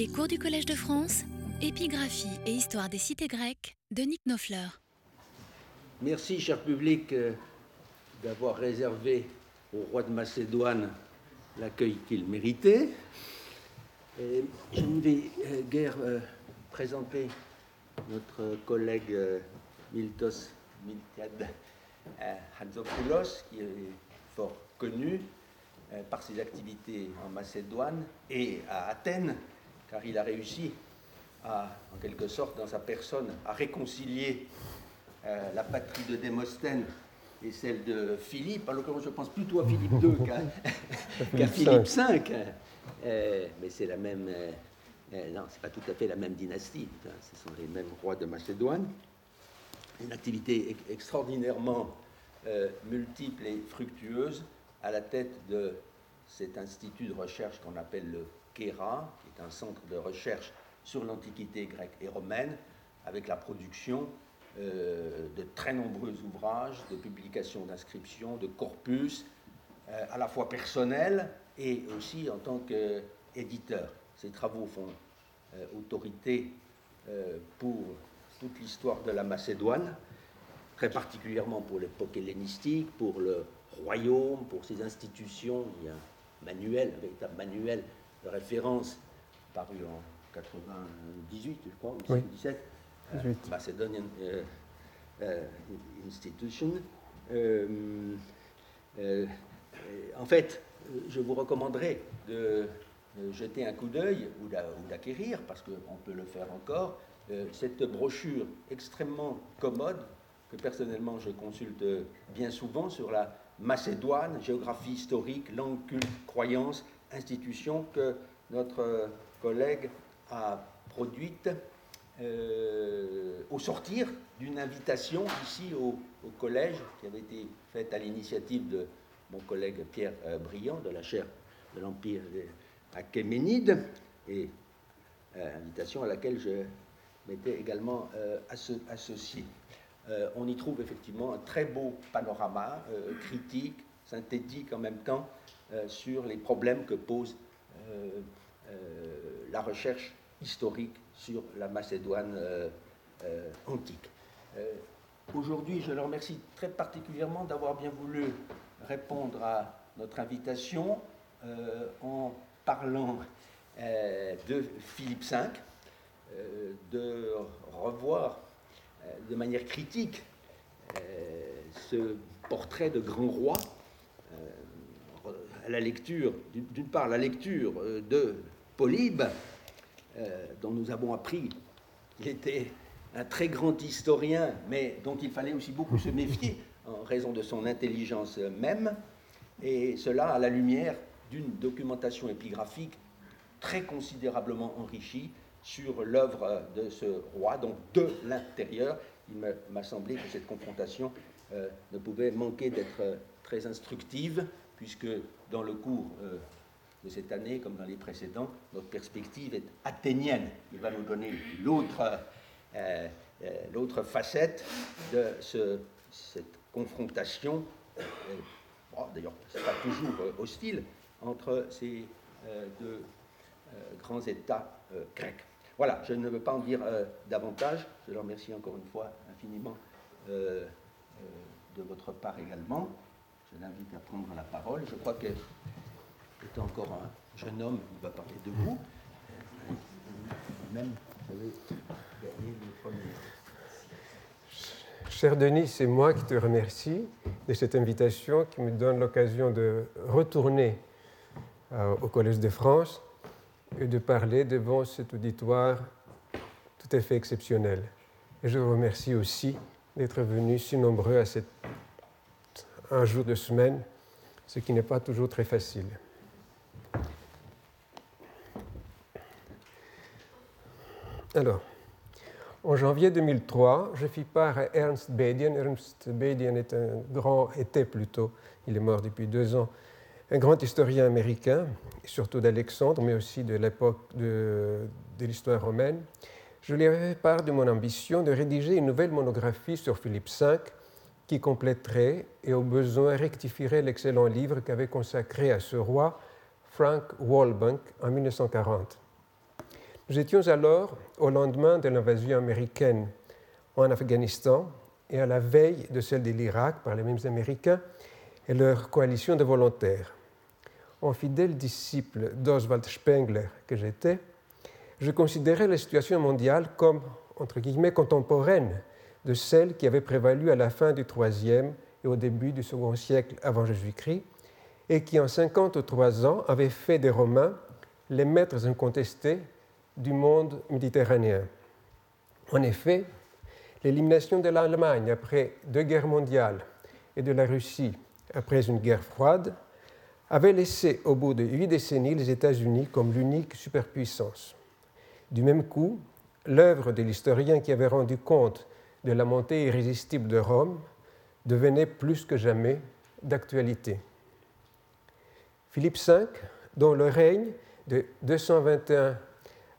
Les cours du Collège de France, épigraphie et histoire des cités grecques de Nick Nofleur. Merci, cher public, euh, d'avoir réservé au roi de Macédoine l'accueil qu'il méritait. Je ne vais euh, guère euh, présenter notre collègue Miltos Miltiad Hanzopoulos, qui est fort connu par ses activités en Macédoine et à Athènes, car il a réussi à, en quelque sorte, dans sa personne, à réconcilier euh, la patrie de Démosthène et celle de Philippe. En l'occurrence, je pense plutôt à Philippe II qu'à Philippe V. Euh, mais c'est la même. euh, non, c'est pas tout à fait la même dynastie. hein, Ce sont les mêmes rois de Macédoine. Une activité ex- extraordinairement multiple et fructueuse à la tête de cet institut de recherche qu'on appelle le KERA, qui est un centre de recherche sur l'Antiquité grecque et romaine, avec la production euh, de très nombreux ouvrages, de publications d'inscriptions, de corpus, euh, à la fois personnels et aussi en tant qu'éditeur. Ces travaux font euh, autorité pour toute l'histoire de la Macédoine, très particulièrement pour l'époque hellénistique, pour le royaume, pour ses institutions. Il y a un manuel, un véritable manuel de référence paru en 98, je crois, ou Oui. 17, euh, 18. Macedonian euh, euh, Institution. En fait, je vous recommanderais de, de jeter un coup d'œil ou d'a- ou d'acquérir, parce qu'on peut le faire encore, cette brochure extrêmement commode que personnellement je consulte bien souvent sur la Macédoine, géographie historique, langue, culte, croyance, institution que notre collègue a produite euh, au sortir d'une invitation ici au, collège qui avait été faite à l'initiative de mon collègue Pierre euh, Briand de la chaire de l'Empire des Achéménides et euh, invitation à laquelle je m'étais également asso- associé. On y trouve effectivement un très beau panorama critique, synthétique en même temps, sur les problèmes que pose euh, euh, la recherche historique sur la Macédoine euh, euh, antique. Euh, Aujourd'hui, je le remercie très particulièrement d'avoir bien voulu répondre à notre invitation euh, en parlant euh, de Philippe V, euh, de revoir euh, de manière critique euh, ce portrait de grand roi euh, la lecture, d'une- part la lecture euh, de Polybe, euh, dont nous avons appris qu'il était un très grand historien, mais dont il fallait aussi beaucoup se méfier en raison de son intelligence même, et cela à la lumière d'une documentation épigraphique très considérablement enrichie sur l'œuvre de ce roi, donc de l'intérieur. Il m'a semblé que cette confrontation euh, ne pouvait manquer d'être très instructive, puisque dans le cours euh, de cette année, comme dans les précédents, notre perspective est athénienne. Il va nous donner l'autre euh, euh, facette de ce- cette confrontation, bon, d'ailleurs, ce n'est pas toujours hostile, entre ces deux grands États grecs. Voilà, je ne veux pas en dire davantage. Je le remercie encore une fois infiniment de votre part également. Je l'invite à prendre la parole. Je crois que, étant encore un jeune homme, il va parler. Même, vous premier. Cher Denis, c'est moi qui te remercie de cette invitation qui me donne l'occasion de retourner euh, au Collège de France et de parler devant cet auditoire tout à fait exceptionnel. Et je vous remercie aussi d'être venus si nombreux à cette, un jour de semaine, ce qui n'est pas toujours très facile. Alors, en janvier 2003, je fis part à Ernst Bedian. Ernst Bedian est un grand, était plutôt, il est mort depuis deux ans, un grand historien américain, surtout d'Alexandre, mais aussi de l'époque de, de l'histoire romaine. Je lui avais fait part de mon ambition de rédiger une nouvelle monographie sur Philippe V qui compléterait et au besoin rectifierait l'excellent livre qu'avait consacré à ce roi Frank Walbank en 1940. Nous étions alors au lendemain de l'invasion américaine en Afghanistan et à la veille de celle de l'Irak par les mêmes Américains et leur coalition de volontaires. En fidèle disciple d'Oswald Spengler que j'étais, je considérais la situation mondiale comme, entre guillemets, contemporaine de celle qui avait prévalu à la fin du IIIe et au début du second siècle avant Jésus-Christ, et qui en 53 ans avait fait des Romains les maîtres incontestés du monde méditerranéen. En effet, l'élimination de l'Allemagne après deux guerres mondiales et de la Russie après une guerre froide avait laissé au bout de huit décennies les États-Unis comme l'unique superpuissance. Du même coup, l'œuvre de l'historien qui avait rendu compte de la montée irrésistible de Rome devenait plus que jamais d'actualité. Philippe V, dont le règne de 221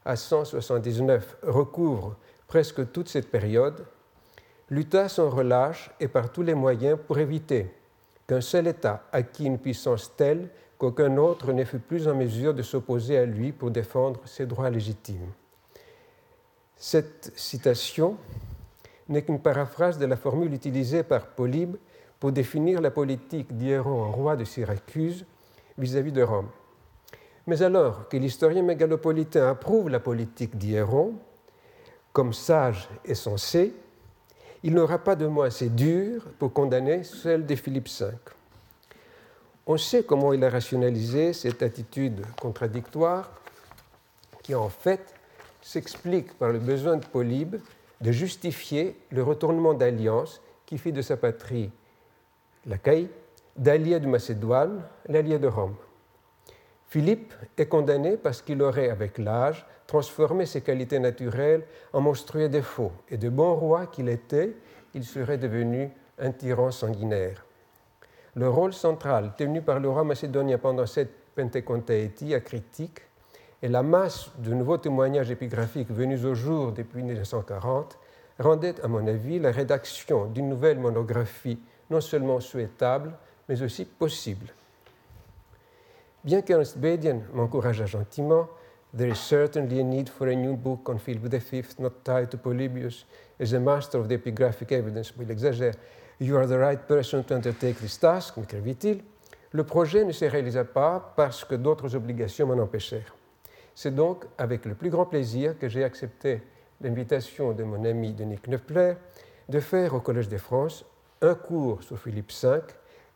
à 179 recouvre presque toute cette période, lutta sans relâche et par tous les moyens pour éviter qu'un seul État acquit une puissance telle qu'aucun autre ne fut plus en mesure de s'opposer à lui pour défendre ses droits légitimes. Cette citation n'est qu'une paraphrase de la formule utilisée par Polybe pour définir la politique d'Hieron, roi de Syracuse, vis-à-vis de Rome. Mais alors que l'historien mégalopolitain approuve la politique d'Hieron comme sage et sensée, il n'aura pas de mots assez durs pour condamner celle de Philippe V. On sait comment il a rationalisé cette attitude contradictoire qui en fait s'explique par le besoin de Polybe de justifier le retournement d'alliance qui fit de sa patrie l'Achaïe d'allié de Macédoine, l'allié de Rome. Philippe est condamné parce qu'il aurait, avec l'âge, transformé ses qualités naturelles en monstrueux défauts, et de bon roi qu'il était, il serait devenu un tyran sanguinaire. Le rôle central tenu par le roi macédonien pendant cette Pentecôtétie critique et la masse de nouveaux témoignages épigraphiques venus au jour depuis 1940 rendaient, à mon avis, la rédaction d'une nouvelle monographie non seulement souhaitable, mais aussi possible. Bien qu'Ernst Bedian m'encourage gentiment, There is certainly a need for a new book on Philip V, not tied to Polybius, as a master of the epigraphic evidence. il exagère. You are the right person to undertake this task, m'écrivit-il. Le projet ne se réalisa pas parce que d'autres obligations m'en empêchèrent. C'est donc avec le plus grand plaisir que j'ai accepté l'invitation de mon ami Denis Knöppler de faire au Collège de France un cours sur Philippe V,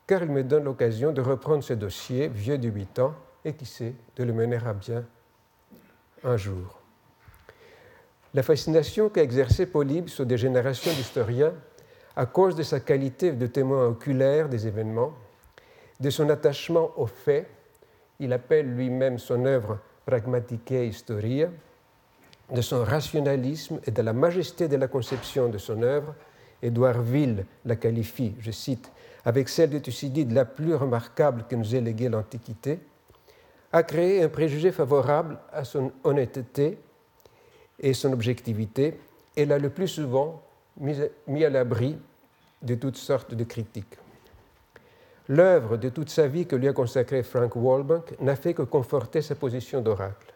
car il me donne l'occasion de reprendre ce dossier vieux de huit ans et qui sait de le mener à bien un jour. La fascination qu'a exercée Polybe sur des générations d'historiens à cause de sa qualité de témoin oculaire des événements, de son attachement aux faits, il appelle lui-même son œuvre Pragmatique Historia, de son rationalisme et de la majesté de la conception de son œuvre, Édouard Ville la qualifie, je cite, avec celle de Thucydide la plus remarquable que nous ait léguée l'Antiquité, a créé un préjugé favorable à son honnêteté et son objectivité et l'a le plus souvent mis à l'abri de toutes sortes de critiques. L'œuvre de toute sa vie que lui a consacrée Frank Walbank n'a fait que conforter sa position d'oracle.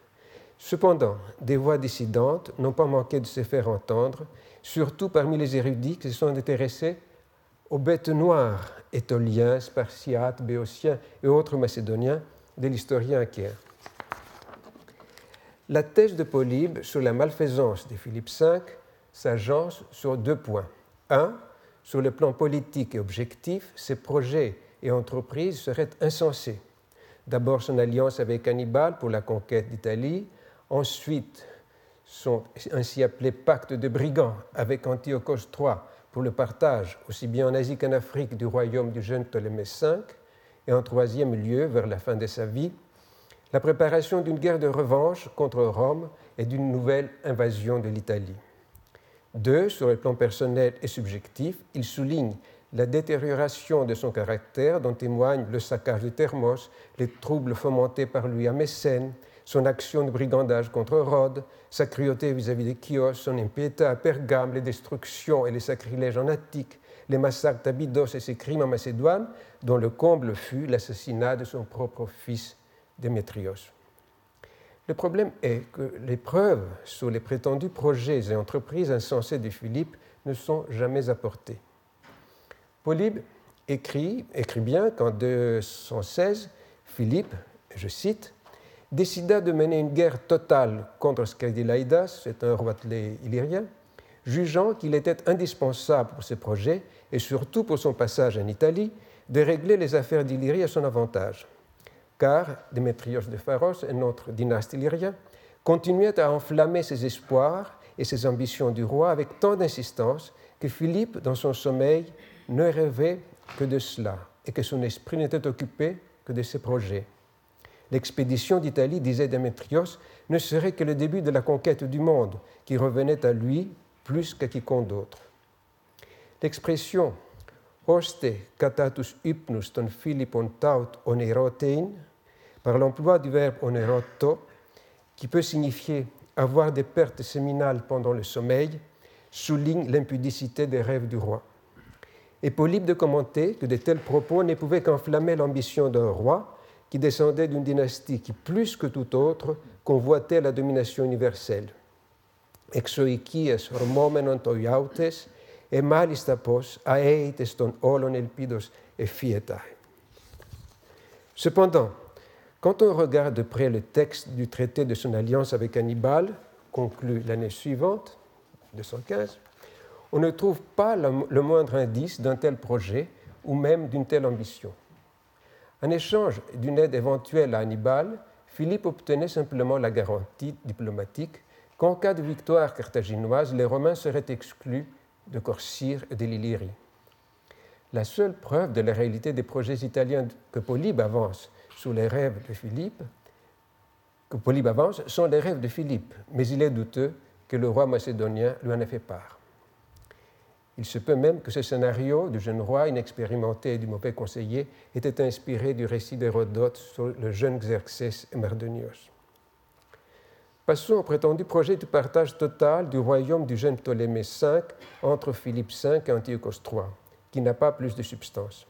Cependant, des voix dissidentes n'ont pas manqué de se faire entendre, surtout parmi les érudits qui se sont intéressés aux bêtes noires, étoliens, spartiates, béotiens et autres macédoniens de l'historien Achaire. La thèse de Polybe sur la malfaisance de Philippe V s'agence sur deux points. Un, sur le plan politique et objectif, ses projets et entreprises seraient insensés. D'abord son alliance avec Hannibal pour la conquête d'Italie, ensuite son ainsi appelé pacte de brigands avec Antiochos III pour le partage, aussi bien en Asie qu'en Afrique, du royaume du jeune Ptolémée V, et en troisième lieu, vers la fin de sa vie, la préparation d'une guerre de revanche contre Rome et d'une nouvelle invasion de l'Italie. Deux, sur le plan personnel et subjectif, il souligne la détérioration de son caractère dont témoignent le saccage de Thermos, les troubles fomentés par lui à Mécène, son action de brigandage contre Rhodes, sa cruauté vis-à-vis des Chios, son impiété à Pergame, les destructions et les sacrilèges en Attique, les massacres d'Abydos et ses crimes en Macédoine, dont le comble fut l'assassinat de son propre fils Démétrios. Le problème est que les preuves sur les prétendus projets et entreprises insensées de Philippe ne sont jamais apportées. Polybe écrit, écrit bien qu'en 216, Philippe, je cite, décida de mener une guerre totale contre Scadilaidas, c'est un roi illyrien, jugeant qu'il était indispensable pour ses projets et surtout pour son passage en Italie de régler les affaires d'Illyrie à son avantage. Car Démétrios de Pharos, un autre dynaste illyrien, continuait à enflammer ses espoirs et ses ambitions du roi avec tant d'insistance que Philippe, dans son sommeil, ne rêvait que de cela et que son esprit n'était occupé que de ses projets. L'expédition d'Italie, disait Démétrios, ne serait que le début de la conquête du monde, qui revenait à lui plus qu'à quiconque d'autre. L'expression hoste catatus hypnus ton philippon taut onerotein, par l'emploi du verbe oneroto, qui peut signifier avoir des pertes séminales pendant le sommeil, souligne l'impudicité des rêves du roi. Et Polybe de commenter que de tels propos ne pouvaient qu'enflammer l'ambition d'un roi qui descendait d'une dynastie qui, plus que tout autre, convoitait la domination universelle. Exoikies hormomenon toiautes et malistapos aeites ton olon elpidos et fietae. Cependant, quand on regarde de près le texte du traité de son alliance avec Hannibal, conclu l'année suivante, 215, on ne trouve pas le moindre indice d'un tel projet ou même d'une telle ambition. En échange d'une aide éventuelle à Hannibal, Philippe obtenait simplement la garantie diplomatique qu'en cas de victoire carthaginoise, les Romains seraient exclus de Corcyre et de l'Illyrie. La seule preuve de la réalité des projets italiens que Polybe avance sous les rêves de Philippe, que Polybe avance, sont les rêves de Philippe, mais il est douteux que le roi macédonien lui en ait fait part. Il se peut même que ce scénario du jeune roi inexpérimenté et du mauvais conseiller était inspiré du récit d'Hérodote sur le jeune Xerxès et Mardonios. Passons au prétendu projet du partage total du royaume du jeune Ptolémée V entre Philippe V et Antiochos III, qui n'a pas plus de substance.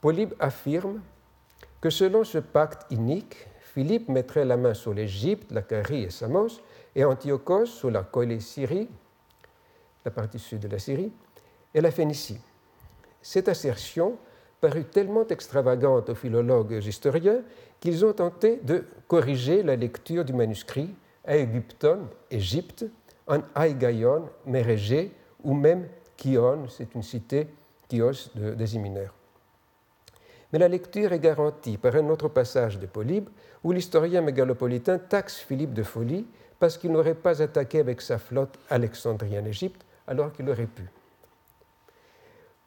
Polybe affirme que selon ce pacte inique, Philippe mettrait la main sur l'Égypte, la Carie et Samos, et Antiochos sur la Syrie, la partie sud de la Syrie, et la Phénicie. Cette assertion parut tellement extravagante aux philologues historiens qu'ils ont tenté de corriger la lecture du manuscrit à Égypte, en Aïgaïon, Mérégé, ou même Kion, c'est une cité, Chios de, des Mais la lecture est garantie par un autre passage de Polybe où l'historien mégalopolitain taxe Philippe de folie parce qu'il n'aurait pas attaqué avec sa flotte Alexandrie en Égypte, alors qu'il aurait pu.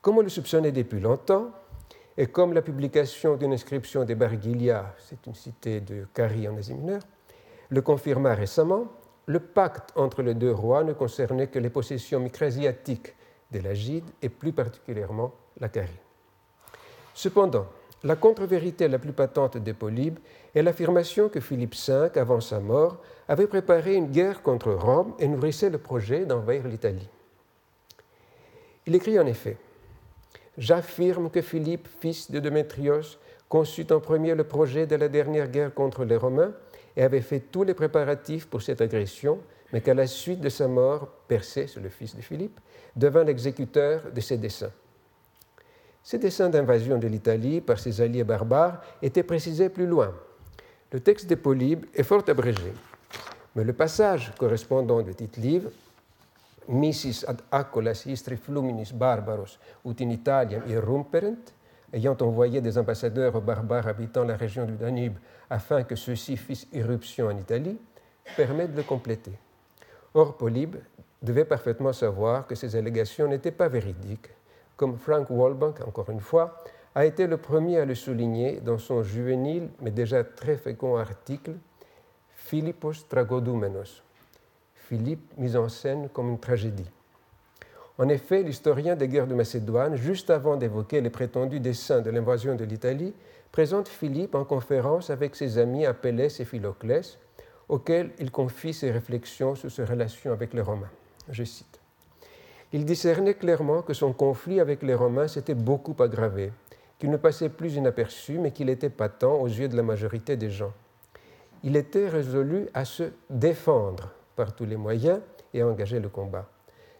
Comme on le soupçonnait depuis longtemps, et comme la publication d'une inscription des Bargilia, c'est une cité de Carie en Asie mineure, le confirma récemment, le pacte entre les deux rois ne concernait que les possessions micrasiatiques de l'Agide et plus particulièrement la Carie. Cependant, la contre-vérité la plus patente de Polybe est l'affirmation que Philippe V, avant sa mort, avait préparé une guerre contre Rome et nourrissait le projet d'envahir l'Italie. Il écrit en effet J'affirme que Philippe, fils de Démétrios, conçut en premier le projet de la dernière guerre contre les Romains et avait fait tous les préparatifs pour cette agression, mais qu'à la suite de sa mort, Persée, le fils de Philippe, devint l'exécuteur de ses desseins. Ces desseins d'invasion de l'Italie par ses alliés barbares étaient précisés plus loin. Le texte de Polybe est fort abrégé, mais le passage correspondant de Tite-Livre misis ad accolas istri fluminis barbaros ut in Italiam irrumperent, ayant envoyé des ambassadeurs aux barbares habitant la région du Danube afin que ceux-ci fissent irruption en Italie, permet de le compléter. Or, Polybe devait parfaitement savoir que ces allégations n'étaient pas véridiques, comme Frank Walbank, encore une fois, a été le premier à le souligner dans son juvénile mais déjà très fécond article Philippos Tragodoumenos, Philippe mise en scène comme une tragédie. En effet, l'historien des guerres de Macédoine, juste avant d'évoquer les prétendus desseins de l'invasion de l'Italie, présente Philippe en conférence avec ses amis Apelles et Philoclès, auxquels il confie ses réflexions sur ses relations avec les Romains. Je cite. Il discernait clairement que son conflit avec les Romains s'était beaucoup aggravé, qu'il ne passait plus inaperçu, mais qu'il était patent aux yeux de la majorité des gens. il était résolu à se défendre par tous les moyens et à engager le combat.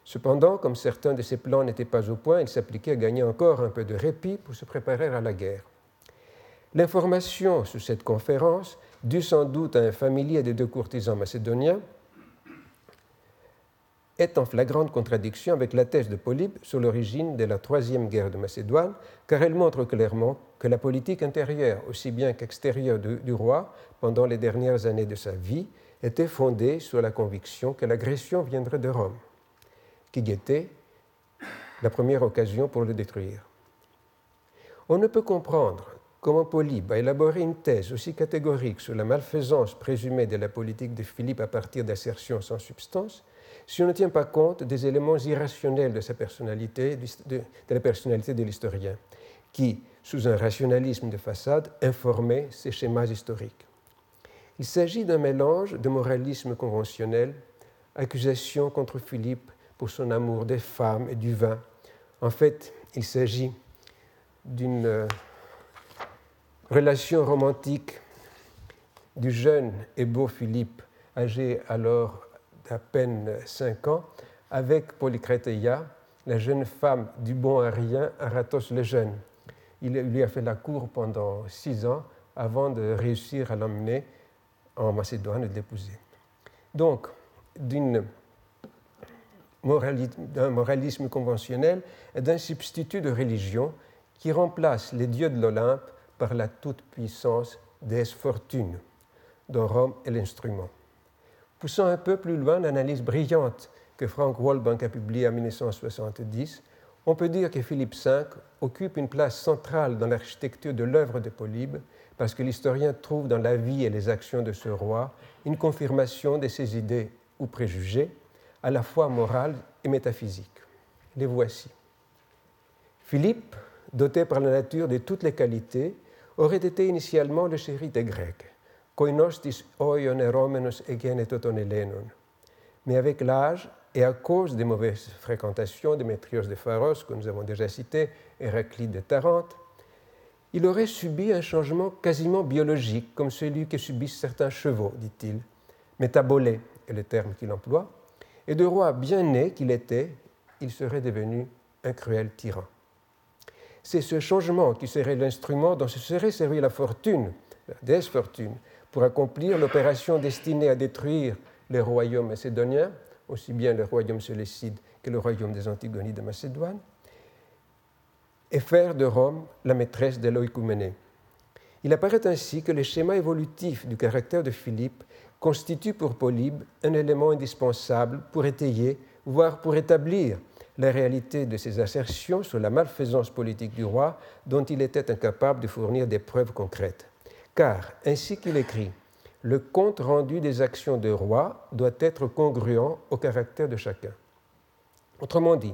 Cependant, comme certains de ses plans n'étaient pas au point, il s'appliquait à gagner encore un peu de répit pour se préparer à la guerre. L'information sur cette conférence, due sans doute à un familier des deux courtisans macédoniens, est en flagrante contradiction avec la thèse de Polybe sur l'origine de la troisième guerre de Macédoine, car elle montre clairement que la politique intérieure, aussi bien qu'extérieure du roi, pendant les dernières années de sa vie, était fondée sur la conviction que l'agression viendrait de Rome, qui guettait la première occasion pour le détruire. On ne peut comprendre comment Polybe a élaboré une thèse aussi catégorique sur la malfaisance présumée de la politique de Philippe à partir d'assertions sans substance si on ne tient pas compte des éléments irrationnels de sa personnalité, de, la personnalité de l'historien, qui, sous un rationalisme de façade, informait ses schémas historiques. Il s'agit d'un mélange de moralisme conventionnel, accusation contre Philippe pour son amour des femmes et du vin. En fait, il s'agit d'une euh, relation romantique du jeune et beau Philippe, âgé alors à peine cinq ans, avec Polycréteia, la jeune femme du bon Arien, Aratos le Jeune. Il lui a fait la cour pendant six ans avant de réussir à l'emmener en Macédoine et de. Donc, d'un moralisme conventionnel et d'un substitut de religion qui remplace les dieux de l'Olympe par la toute-puissance des fortunes, dont Rome est l'instrument. Poussant un peu plus loin l'analyse brillante que Frank Walbank a publiée en 1970, on peut dire que Philippe V occupe une place centrale dans l'architecture de l'œuvre de Polybe parce que l'historien trouve dans la vie et les actions de ce roi une confirmation de ses idées ou préjugés, à la fois morales et métaphysiques. Les voici. Philippe, doté par la nature de toutes les qualités, aurait été initialement le chéri des Grecs koinostis oion eromenos egeneton elenon. Mais avec l'âge, et à cause des mauvaises fréquentations de Métrios de Pharos, que nous avons déjà cité, Héraclite de Tarente, il aurait subi un changement quasiment biologique, comme celui que subissent certains chevaux, dit-il. Métabolé est le terme qu'il emploie. Et de roi bien né qu'il était, il serait devenu un cruel tyran. C'est ce changement qui serait l'instrument dont se serait servi la fortune, la déesse fortune, pour accomplir l'opération destinée à détruire les royaumes macédoniens, aussi bien le royaume séleucide que le royaume des Antigonies de Macédoine, et faire de Rome la maîtresse de l'oïkouménée. Il apparaît ainsi que le schéma évolutif du caractère de Philippe constitue pour Polybe un élément indispensable pour étayer, voire pour établir la réalité de ses assertions sur la malfaisance politique du roi dont il était incapable de fournir des preuves concrètes car, ainsi qu'il écrit, le compte rendu des actions de roi doit être congruent au caractère de chacun. Autrement dit,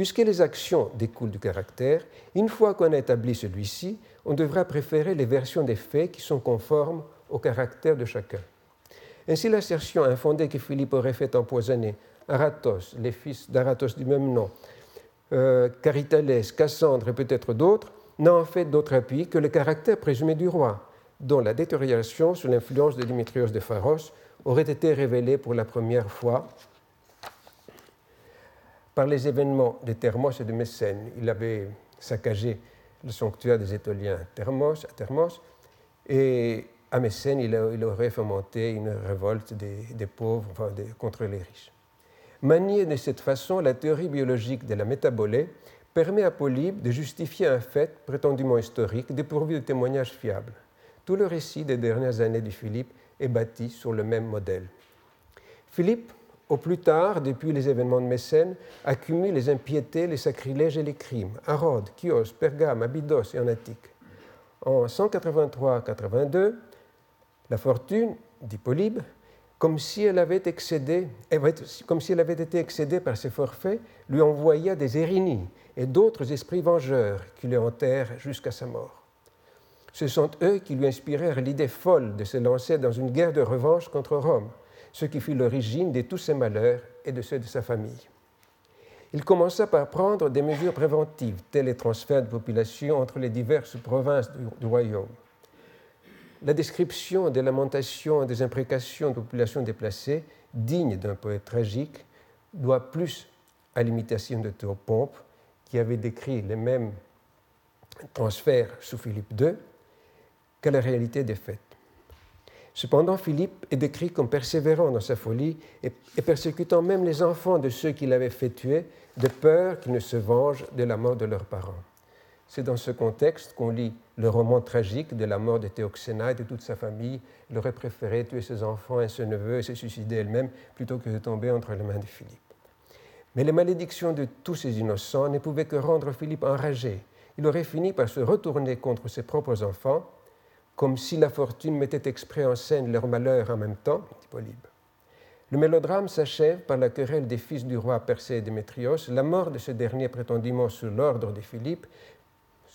puisque les actions découlent du caractère, une fois qu'on a établi celui-ci, on devra préférer les versions des faits qui sont conformes au caractère de chacun. Ainsi, l'assertion infondée que Philippe aurait fait empoisonner Aratos, les fils d'Aratos du même nom, euh, Carithalès, Cassandre et peut-être d'autres, n'a en fait d'autre appui que le caractère présumé du roi, dont la détérioration sous l'influence de Dimitrios de Pharos aurait été révélée pour la première fois par les événements de Thermos et de Mécène. Il avait saccagé le sanctuaire des Étoliens Thermos, à Thermos et à Mécène, il, aurait fomenté une révolte des, pauvres contre les riches. Manier de cette façon, la théorie biologique de la métabolée permet à Polybe de justifier un fait prétendument historique dépourvu de témoignages fiables. Tout le récit des dernières années de Philippe est bâti sur le même modèle. Philippe, au plus tard, depuis les événements de Mécène, accumule les impiétés, les sacrilèges et les crimes à Rhodes, Chios, Pergame, Abydos et en Attique. En 183-82, la fortune, dit Polybe, comme si, elle avait excédé, comme si elle avait été excédée par ses forfaits, lui envoya des érinies et d'autres esprits vengeurs qui le hantèrent jusqu'à sa mort. Ce sont eux qui lui inspirèrent l'idée folle de se lancer dans une guerre de revanche contre Rome, ce qui fut l'origine de tous ses malheurs et de ceux de sa famille. Il commença par prendre des mesures préventives, tels les transferts de population entre les diverses provinces du, royaume. la description des lamentations et des imprécations de populations déplacées, digne d'un poète tragique, doit plus à l'imitation de Théopompe, qui avait décrit les mêmes transferts sous Philippe II, qu'à la réalité des faits. Cependant, Philippe est décrit comme persévérant dans sa folie et, persécutant même les enfants de ceux qu'il avait fait tuer, de peur qu'ils ne se vengent de la mort de leurs parents. C'est dans ce contexte qu'on lit le roman tragique de la mort de Théoxéna et de toute sa famille. Il aurait préféré tuer ses enfants et ses neveux et se suicider elle-même plutôt que de tomber entre les mains de Philippe. Mais les malédictions de tous ces innocents ne pouvaient que rendre Philippe enragé. Il aurait fini par se retourner contre ses propres enfants comme si la fortune mettait exprès en scène leur malheur en même temps, dit Polybe. Le mélodrame s'achève par la querelle des fils du roi Persée et Démétrios, la mort de ce dernier prétendument sous l'ordre de Philippe,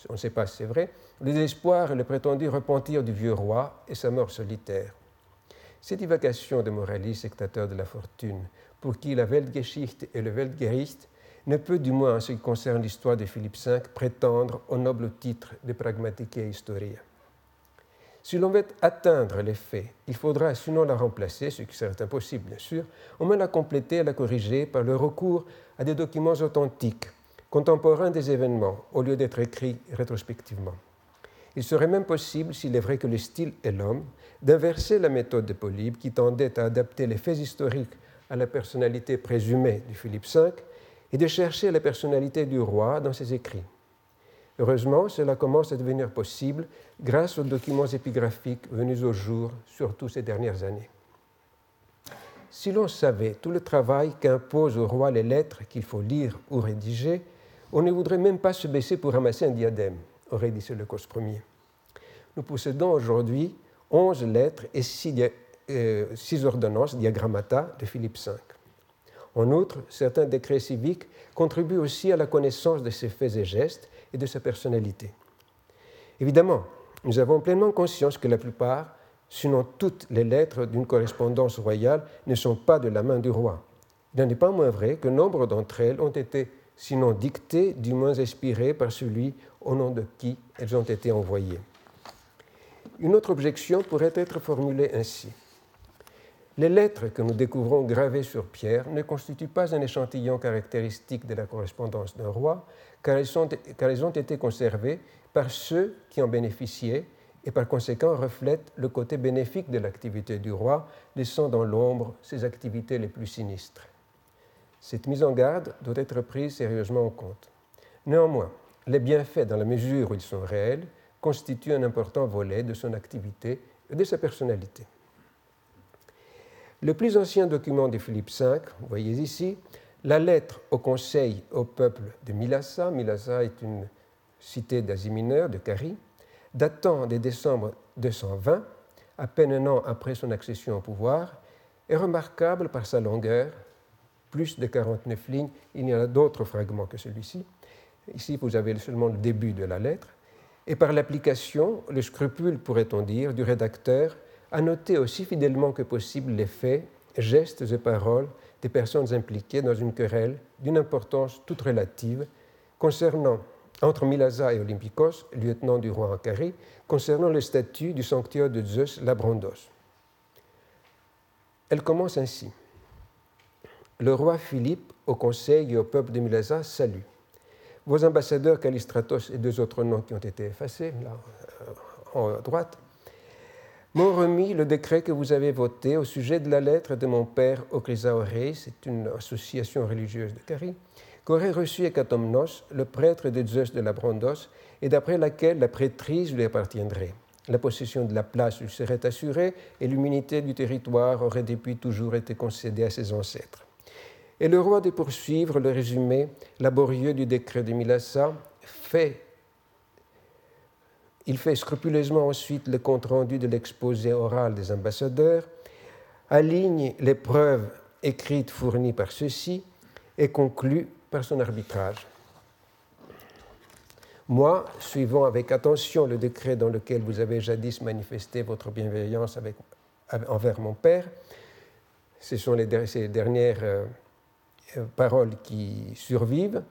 on ne sait pas si c'est vrai, le désespoir et le prétendu repentir du vieux roi et sa mort solitaire. Ces divagations de moralistes sectateurs de la fortune, pour qui la Weltgeschichte et le Weltgericht ne peut, du moins en ce qui concerne l'histoire de Philippe V, prétendre au noble titre de pragmatique historia. Si l'on veut atteindre les faits, il faudra sinon la remplacer, ce qui serait impossible bien sûr, au moins la compléter et la corriger par le recours à des documents authentiques, contemporains des événements, au lieu d'être écrits rétrospectivement. Il serait même possible, s'il est vrai que le style est l'homme, d'inverser la méthode de Polybe qui tendait à adapter les faits historiques à la personnalité présumée du Philippe V et de chercher la personnalité du roi dans ses écrits. Heureusement, cela commence à devenir possible grâce aux documents épigraphiques venus au jour, surtout ces dernières années. Si l'on savait tout le travail qu'imposent au roi les lettres qu'il faut lire ou rédiger, on ne voudrait même pas se baisser pour ramasser un diadème, aurait dit Seleucos Ier. Nous possédons aujourd'hui onze lettres et six, euh, ordonnances, diagrammata, de Philippe V. En outre, certains décrets civiques contribuent aussi à la connaissance de ses faits et gestes et de sa personnalité. Évidemment, nous avons pleinement conscience que la plupart, sinon toutes les lettres d'une correspondance royale, ne sont pas de la main du roi. Il n'en est pas moins vrai que nombre d'entre elles ont été, sinon dictées, du moins inspirées par celui au nom de qui elles ont été envoyées. Une autre objection pourrait être formulée ainsi. Les lettres que nous découvrons gravées sur pierre ne constituent pas un échantillon caractéristique de la correspondance d'un roi, car elles, ont été conservées par ceux qui en bénéficiaient et par conséquent reflètent le côté bénéfique de l'activité du roi, laissant dans l'ombre ses activités les plus sinistres. Cette mise en garde doit être prise sérieusement en compte. Néanmoins, les bienfaits, dans la mesure où ils sont réels, constituent un important volet de son activité et de sa personnalité. Le plus ancien document de Philippe V, vous voyez ici, la lettre au conseil au peuple de Milassa, Milassa est une cité d'Asie mineure, de Carie, datant de décembre 220, à peine un an après son accession au pouvoir, est remarquable par sa longueur, plus de 49 lignes. Il y en a d'autres fragments que celui-ci. Ici, vous avez seulement le début de la lettre. Et par l'application, le scrupule, pourrait-on dire, du rédacteur à noter aussi fidèlement que possible les faits, gestes et paroles des personnes impliquées dans une querelle d'une importance toute relative concernant, entre Milasa et Olympikos, lieutenant du roi Ankari, concernant le statut du sanctuaire de Zeus Labrandos. Elle commence ainsi. Le roi Philippe, au conseil et au peuple de Milasa, salue. Vos ambassadeurs Callistratos et deux autres noms qui ont été effacés, là, en droite, m'ont remis le décret que vous avez voté au sujet de la lettre de mon père Okrisaoré, c'est une association religieuse de Cari, qu'aurait reçu Ekatomnos, le prêtre de Zeus de la Brondos, et d'après laquelle la prêtrise lui appartiendrait. La possession de la place lui serait assurée et l'humilité du territoire aurait depuis toujours été concédée à ses ancêtres. Et le roi de poursuivre le résumé laborieux du décret de Milassa fait il fait scrupuleusement ensuite le compte-rendu de l'exposé oral des ambassadeurs, aligne les preuves écrites fournies par ceux-ci et conclut par son arbitrage. Moi, suivant avec attention le décret dans lequel vous avez jadis manifesté votre bienveillance envers mon père, ce sont les, ces dernières euh, paroles qui survivent.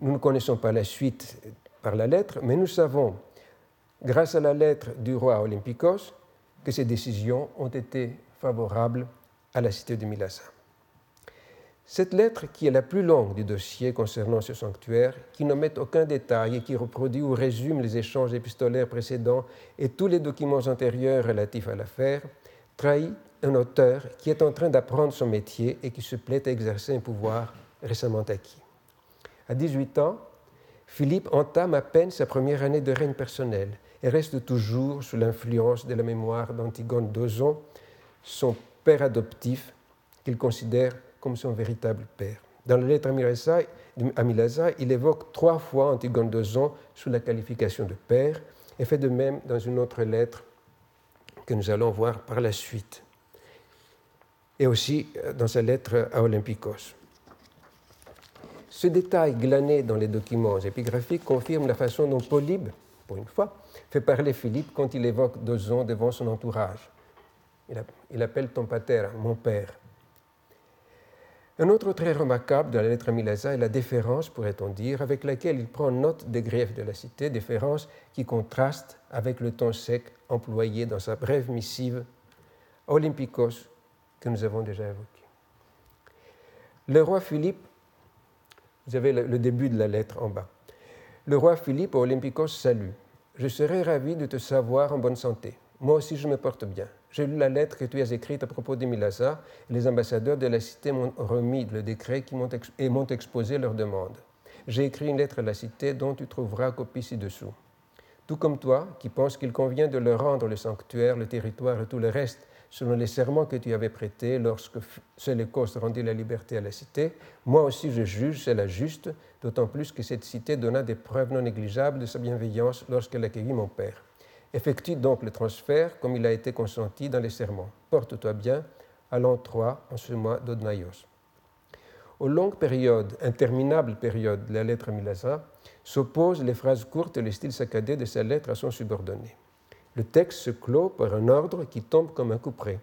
Nous ne connaissons pas la suite par la lettre, mais nous savons grâce à la lettre du roi Olympikos, que ces décisions ont été favorables à la cité de Mylassa. Cette lettre, qui est la plus longue du dossier concernant ce sanctuaire, qui n'omet aucun détail et qui reproduit ou résume les échanges épistolaires précédents et tous les documents antérieurs relatifs à l'affaire, trahit un auteur qui est en train d'apprendre son métier et qui se plaît à exercer un pouvoir récemment acquis. À 18 ans, Philippe entame à peine sa première année de règne personnel et reste toujours sous l'influence de la mémoire d'Antigone d'Ozon, son père adoptif qu'il considère comme son véritable père. Dans la lettre à Milasa, il évoque trois fois Antigone d'Ozon sous la qualification de père et fait de même dans une autre lettre que nous allons voir par la suite, et aussi euh, dans sa lettre à Olympikos. Ce détail glané dans les documents épigraphiques confirme la façon dont Polybe, pour une fois, fait parler Philippe quand il évoque Dozon devant son entourage. Il appelle ton pater mon père. Un autre trait remarquable de la lettre à Milasa est la déférence, pourrait-on dire, avec laquelle il prend note des griefs de la cité, déférence qui contraste avec le ton sec employé dans sa brève missive Olympikos que nous avons déjà évoqué. Le roi Philippe, vous avez le début de la lettre en bas. Le roi Philippe Olympikos salue. Je serais ravi de te savoir en bonne santé. Moi aussi, je me porte bien. J'ai lu la lettre que tu as écrite à propos d'Emilasa et les ambassadeurs de la cité m'ont remis le décret qui et m'ont exposé leurs demandes. J'ai écrit une lettre à la cité dont tu trouveras copie ci-dessous. Tout comme toi, qui penses qu'il convient de leur rendre le sanctuaire, le territoire et tout le reste selon les serments que tu avais prêtés lorsque Séleucos rendit la liberté à la cité, moi aussi je juge cela juste, d'autant plus que cette cité donna des preuves non négligeables de sa bienveillance lorsqu'elle accueillit mon père. Effectue donc le transfert comme il a été consenti dans les serments. Porte-toi bien à l'an 3 en ce mois d'Odnaïos. Aux longues périodes, interminables périodes de la lettre à Milasa, s'opposent les phrases courtes et le style saccadé de sa lettre à son subordonné. Le texte se clôt par un ordre qui tombe comme un coup près.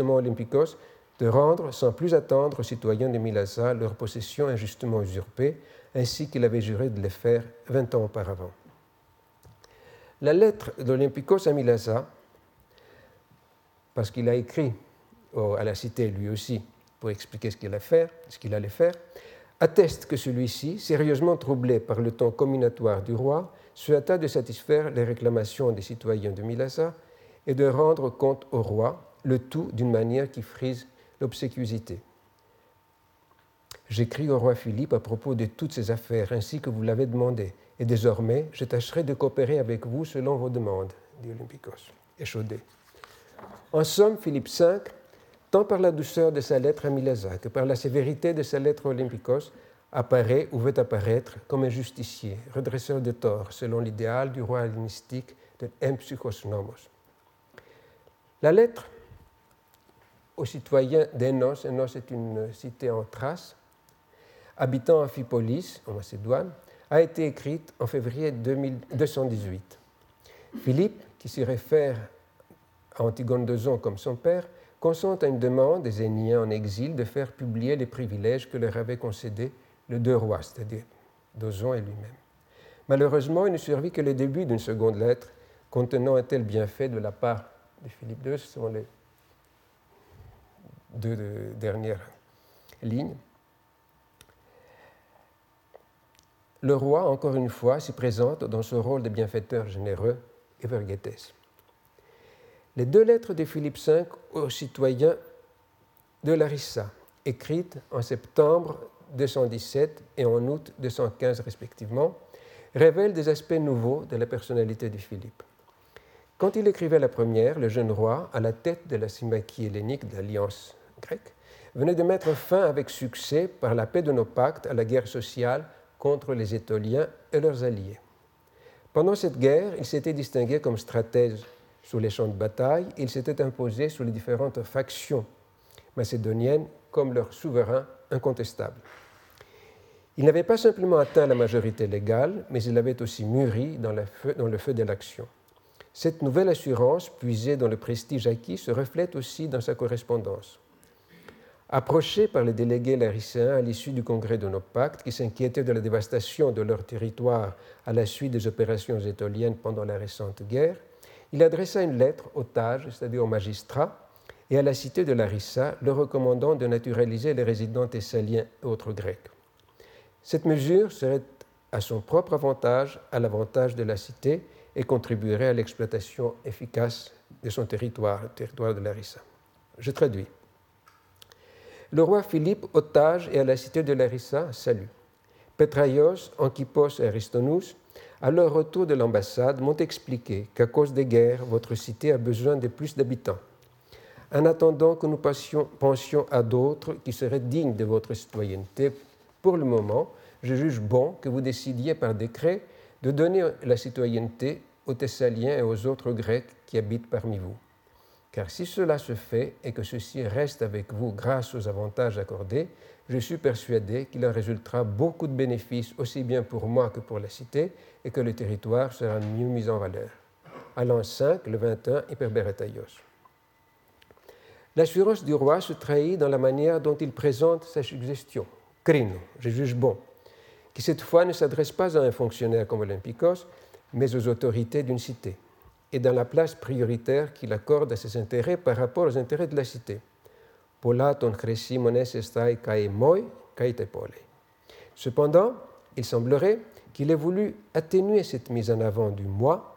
mot Olympikos de rendre sans plus attendre aux citoyens de Milasa leur possession injustement usurpée, ainsi qu'il avait juré de les faire vingt ans auparavant. La lettre d'Olympikos à Milasa, parce qu'il a écrit à la cité lui aussi pour expliquer ce qu'il allait faire, atteste que celui-ci, sérieusement troublé par le ton combinatoire du roi, se hâta de satisfaire les réclamations des citoyens de Milasa et de rendre compte au roi, le tout d'une manière qui frise l'obséquiosité. J'écris au roi Philippe à propos de toutes ces affaires ainsi que vous l'avez demandé, et désormais, je tâcherai de coopérer avec vous selon vos demandes, dit Olympikos, échaudé. En somme, Philippe V, tant par la douceur de sa lettre à Milasa que par la sévérité de sa lettre à Olympikos, apparaît ou veut apparaître comme un justicier, redresseur de torts, selon l'idéal du roi hellénistique de Empsychos Nomos. La lettre aux citoyens d'Enos, Enos est une cité en Thrace, habitant Amphipolis, en Macédoine, a été écrite en février 218. Philippe, qui s'y réfère à Antigone d'Ozon comme son père, consent à une demande des Éniens en exil de faire publier les privilèges que leur avait concédés le deux rois, c'est-à-dire d'Ozon et lui-même. Malheureusement, il ne survit que le début d'une seconde lettre contenant un tel bienfait de la part de Philippe II, ce sont les deux dernières lignes. Le roi, encore une fois, s'y présente dans ce rôle de bienfaiteur généreux et vergétès. Les deux lettres de Philippe V aux citoyens de Larissa, écrites en septembre 217 et en août 215 respectivement, révèlent des aspects nouveaux de la personnalité de Philippe. Quand il écrivait la première, le jeune roi, à la tête de la Symmachie hellénique de l'Alliance grecque, venait de mettre fin avec succès, par la paix de nos pactes, à la guerre sociale contre les Étoliens et leurs alliés. Pendant cette guerre, il s'était distingué comme stratège sur les champs de bataille, il s'était imposé sur les différentes factions macédoniennes comme leur souverain incontestable. Il n'avait pas simplement atteint la majorité légale, mais il avait aussi mûri dans, dans le feu de l'action. Cette nouvelle assurance, puisée dans le prestige acquis, se reflète aussi dans sa correspondance. Approchés par les délégués laricéens à l'issue du congrès de nos qui s'inquiétaient de la dévastation de leur territoire à la suite des opérations étoliennes pendant la récente guerre, il adressa une lettre aux Tages, c'est-à-dire aux magistrats, et à la cité de Larissa, leur recommandant de naturaliser les résidents thessaliens et autres grecs. Cette mesure serait à son propre avantage, à l'avantage de la cité, et contribuerait à l'exploitation efficace de son territoire, le territoire de Larissa. Je traduis. Le roi Philippe, otage et à la cité de Larissa, salue. Petraios, Anquipos et Aristonous, à leur retour de l'ambassade, m'ont expliqué qu'à cause des guerres, votre cité a besoin de plus d'habitants. En attendant que nous pensions à d'autres qui seraient dignes de votre citoyenneté, pour le moment, je juge bon que vous décidiez par décret de donner la citoyenneté aux Thessaliens et aux autres Grecs qui habitent parmi vous. Car si cela se fait et que ceux-ci restent avec vous grâce aux avantages accordés, je suis persuadé qu'il en résultera beaucoup de bénéfices aussi bien pour moi que pour la cité et que le territoire sera mieux mis en valeur. À l'an 5, le 21, Hyperberetaios. L'assurance du roi se trahit dans la manière dont il présente sa suggestion. Crino, je juge bon, qui cette fois ne s'adresse pas à un fonctionnaire comme Olympicos, mais aux autorités d'une cité, et dans la place prioritaire qu'il accorde à ses intérêts par rapport aux intérêts de la cité. Cependant, il semblerait qu'il ait voulu atténuer cette mise en avant du moi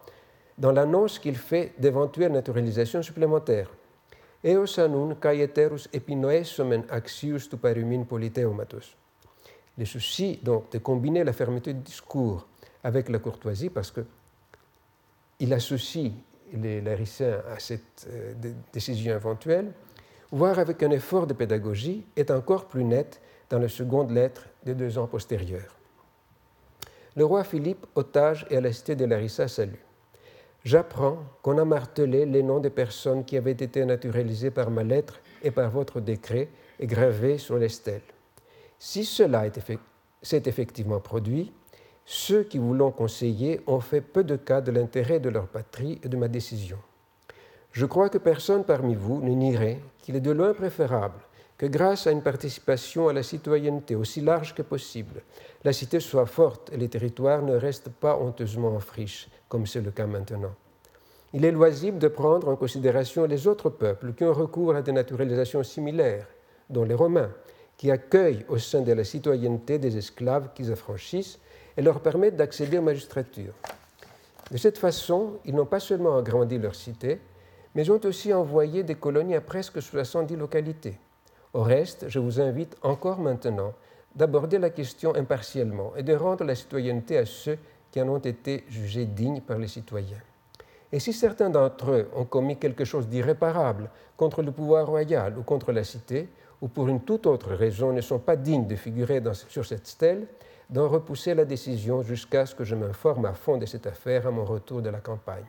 dans l'annonce qu'il fait d'éventuelles naturalisations supplémentaires. Tu parumin politeumatus. Le souci donc de combiner la fermeté du discours avec la courtoisie, parce qu'il associe les Lariciens à cette euh, décision éventuelle, voire avec un effort de pédagogie, est encore plus net dans la seconde lettre des deux ans postérieurs. Le roi Philippe, otage et à la cité de Larissa, salue. J'apprends qu'on a martelé les noms des personnes qui avaient été naturalisées par ma lettre et par votre décret et gravées sur les stèles. Si cela s'est effectivement produit, ceux qui vous l'ont conseillé ont fait peu de cas de l'intérêt de leur patrie et de ma décision. Je crois que personne parmi vous ne nierait qu'il est de loin préférable que grâce à une participation à la citoyenneté aussi large que possible, la cité soit forte et les territoires ne restent pas honteusement en friche, comme c'est le cas maintenant. Il est loisible de prendre en considération les autres peuples qui ont recours à des naturalisations similaires, dont les Romains, qui accueillent au sein de la citoyenneté des esclaves qu'ils affranchissent et leur permettent d'accéder aux magistratures. De cette façon, ils n'ont pas seulement agrandi leur cité, mais ont aussi envoyé des colonies à presque 70 localités. Au reste, je vous invite encore maintenant d'aborder la question impartiellement et de rendre la citoyenneté à ceux qui en ont été jugés dignes par les citoyens. Et si certains d'entre eux ont commis quelque chose d'irréparable contre le pouvoir royal ou contre la cité, ou pour une toute autre raison ne sont pas dignes de figurer sur cette stèle, d'en repousser la décision jusqu'à ce que je m'informe à fond de cette affaire à mon retour de la campagne.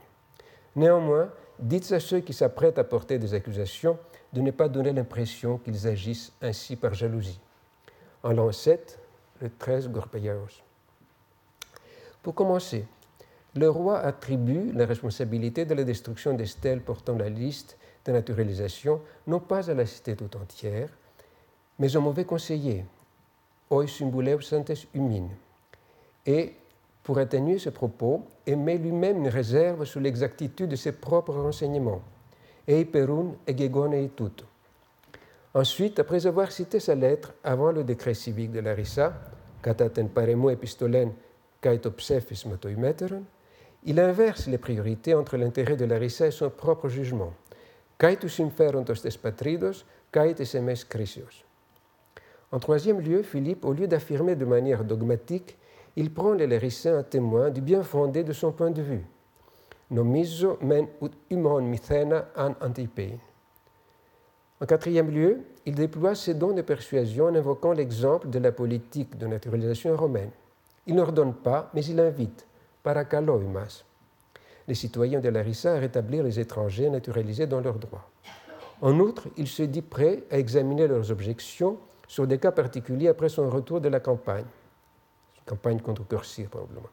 Néanmoins, dites à ceux qui s'apprêtent à porter des accusations de ne pas donner l'impression qu'ils agissent ainsi par jalousie. En l'an 7, le 13 Gorpeiaos. Pour commencer, le roi attribue la responsabilité de la destruction des stèles portant la liste de naturalisation non pas à la cité tout entière, mais au mauvais conseiller, symboleu santes humine. Et, pour atténuer ce propos, émet lui-même une réserve sur l'exactitude de ses propres renseignements. Ei perun egegone et tout. Ensuite, après avoir cité sa lettre avant le décret civique de Larissa, cataten paremo epistolen kaitopsephis motoimeteron, il inverse les priorités entre l'intérêt de Larissa et son propre jugement. Inferontos des patridos, caites emes crisios. En troisième lieu, Philippe, au lieu d'affirmer de manière dogmatique, il prend les Lériciens à témoin du bien fondé de son point de vue. Nomizo men ut humon mythena an antipein. En quatrième lieu, il déploie ses dons de persuasion en invoquant l'exemple de la politique de naturalisation romaine. Il n'ordonne pas, mais il invite, paracaloimas, les citoyens de Larissa à rétablir les étrangers naturalisés dans leurs droits. En outre, il se dit prêt à examiner leurs objections sur des cas particuliers après son retour de la campagne. Campagne contre Cursir, probablement.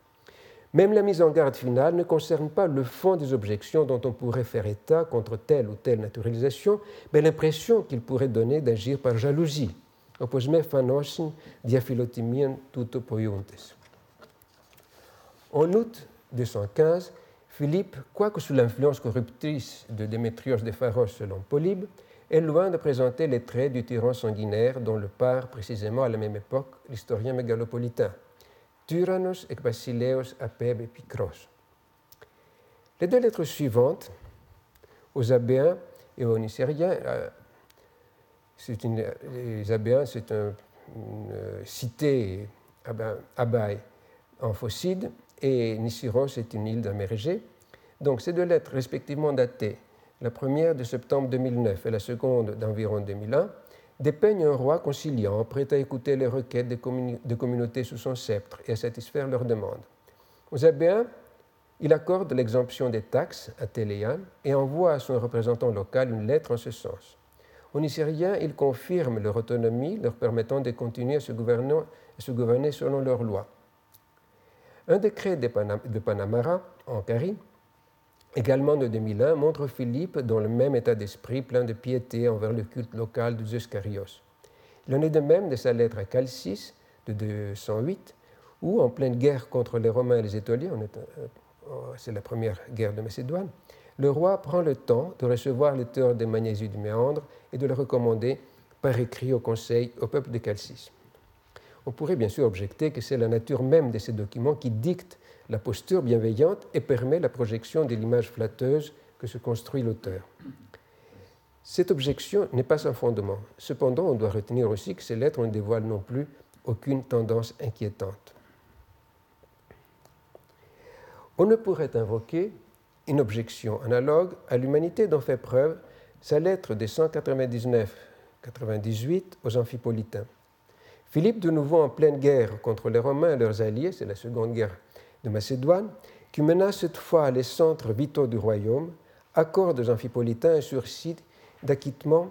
Même la mise en garde finale ne concerne pas le fond des objections dont on pourrait faire état contre telle ou telle naturalisation, mais l'impression qu'il pourrait donner d'agir par jalousie. Tuto. En août 215, Philippe, quoique sous l'influence corruptrice de Démétrios de Pharos selon Polybe, est loin de présenter les traits du tyran sanguinaire dont le part précisément à la même époque l'historien mégalopolitain, Tyrannos et Basileos apeb et Picros. Les deux lettres suivantes, aux Abéens et aux Nicériens, euh, une, les Abéens, c'est une cité Abaï en Phocide, et Nisiros est une île d'Amérigée. Donc ces deux lettres, respectivement datées, la première de septembre 2009 et la seconde d'environ 2001, dépeignent un roi conciliant, prêt à écouter les requêtes des, communautés sous son sceptre et à satisfaire leurs demandes. Aux Abéens, il accorde l'exemption des taxes à Téléan et envoie à son représentant local une lettre en ce sens. Aux Nigériens, il confirme leur autonomie, leur permettant de continuer à se gouverner, selon leurs lois. Un décret de, Panamara, en Cari, également de 2001, montre Philippe dans le même état d'esprit, plein de piété envers le culte local de Zeus Carios. Il en est de même de sa lettre à Calcis de 208, où, en pleine guerre contre les Romains et les Étoliens, euh, c'est la première guerre de Macédoine, le roi prend le temps de recevoir théories des Magnésies du Méandre et de le recommander par écrit au conseil au peuple de Calcis. On pourrait bien sûr objecter que c'est la nature même de ces documents qui dicte la posture bienveillante et permet la projection de l'image flatteuse que se construit l'auteur. Cette objection n'est pas sans fondement. Cependant, on doit retenir aussi que ces lettres ne dévoilent non plus aucune tendance inquiétante. On ne pourrait invoquer une objection analogue à l'humanité dont fait preuve sa lettre des 199-98 aux Amphipolitains. Philippe, de nouveau en pleine guerre contre les Romains et leurs alliés, c'est la seconde guerre de Macédoine, qui menace cette fois les centres vitaux du royaume, accorde aux Amphipolitains un sursis d'acquittement